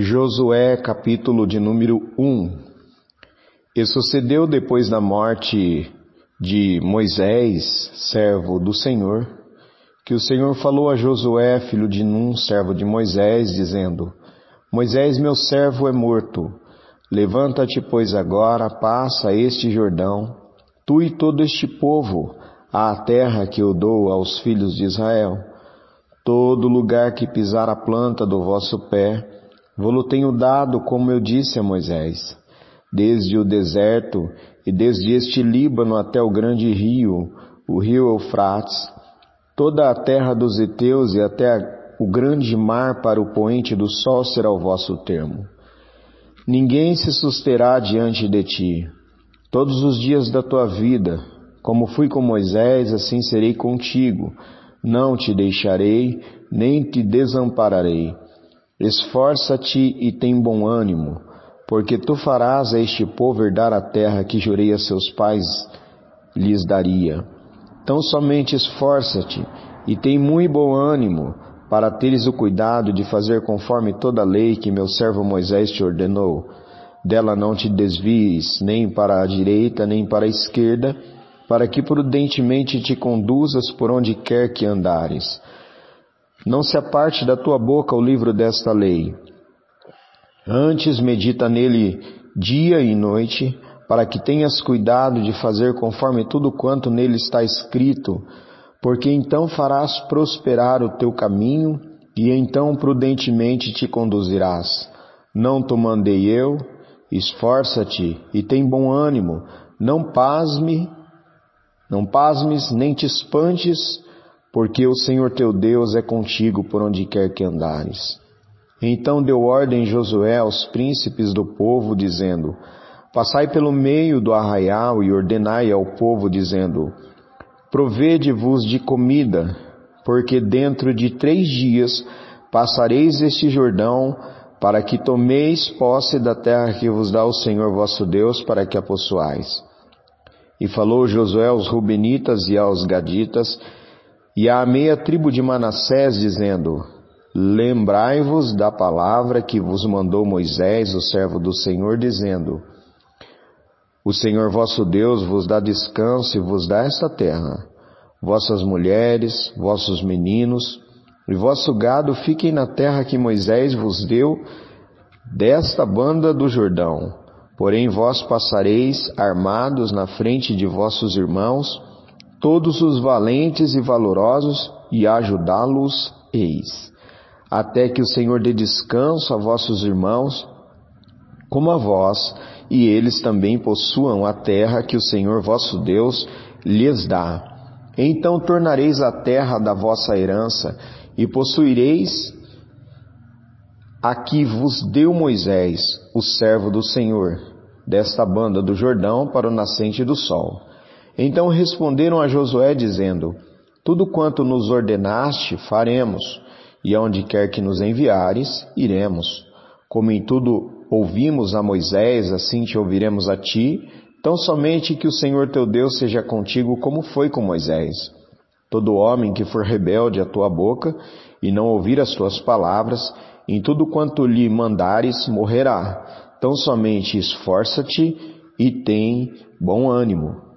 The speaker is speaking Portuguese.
Josué, capítulo de número 1. E sucedeu depois da morte de Moisés, servo do Senhor, que o Senhor falou a Josué, filho de Num, servo de Moisés, dizendo: Moisés, meu servo, é morto. Levanta-te, pois, agora, passa este Jordão, tu e todo este povo, à terra que eu dou aos filhos de Israel. Todo lugar que pisar a planta do vosso pé, Vou-lo tenho dado, como eu disse a Moisés, desde o deserto e desde este Líbano até o grande rio, o rio Eufrates, toda a terra dos heteus e até o grande mar para o poente do sol será o vosso termo. Ninguém se susterá diante de ti. Todos os dias da tua vida, como fui com Moisés, assim serei contigo. Não te deixarei, nem te desampararei. Esforça-te e tem bom ânimo, porque tu farás a este povo herdar a terra que jurei a seus pais lhes daria. Tão somente esforça-te e tem muito bom ânimo, para teres o cuidado de fazer conforme toda a lei que meu servo Moisés te ordenou. Dela não te desvies, nem para a direita, nem para a esquerda, para que prudentemente te conduzas por onde quer que andares não se aparte da tua boca o livro desta lei. Antes medita nele dia e noite, para que tenhas cuidado de fazer conforme tudo quanto nele está escrito, porque então farás prosperar o teu caminho e então prudentemente te conduzirás. Não te mandei eu, esforça-te e tem bom ânimo, não pasme, não pasmes nem te espantes, porque o Senhor teu Deus é contigo por onde quer que andares. Então deu ordem Josué aos príncipes do povo, dizendo: Passai pelo meio do arraial e ordenai ao povo, dizendo: Provede-vos de comida, porque dentro de três dias passareis este Jordão, para que tomeis posse da terra que vos dá o Senhor vosso Deus, para que a possuais. E falou Josué aos Rubenitas e aos Gaditas, e à meia tribo de Manassés, dizendo: Lembrai-vos da palavra que vos mandou Moisés, o servo do Senhor, dizendo: O Senhor vosso Deus vos dá descanso e vos dá esta terra. Vossas mulheres, vossos meninos e vosso gado fiquem na terra que Moisés vos deu, desta banda do Jordão. Porém vós passareis armados na frente de vossos irmãos, todos os valentes e valorosos, e ajudá-los eis, até que o Senhor dê descanso a vossos irmãos, como a vós, e eles também possuam a terra que o Senhor vosso Deus lhes dá. Então tornareis a terra da vossa herança, e possuireis a que vos deu Moisés, o servo do Senhor, desta banda do Jordão para o nascente do sol. Então responderam a Josué, dizendo: Tudo quanto nos ordenaste, faremos, e aonde quer que nos enviares, iremos. Como em tudo ouvimos a Moisés, assim te ouviremos a ti, tão somente que o Senhor teu Deus seja contigo como foi com Moisés. Todo homem que for rebelde à tua boca e não ouvir as tuas palavras, em tudo quanto lhe mandares, morrerá. Tão somente esforça-te e tem bom ânimo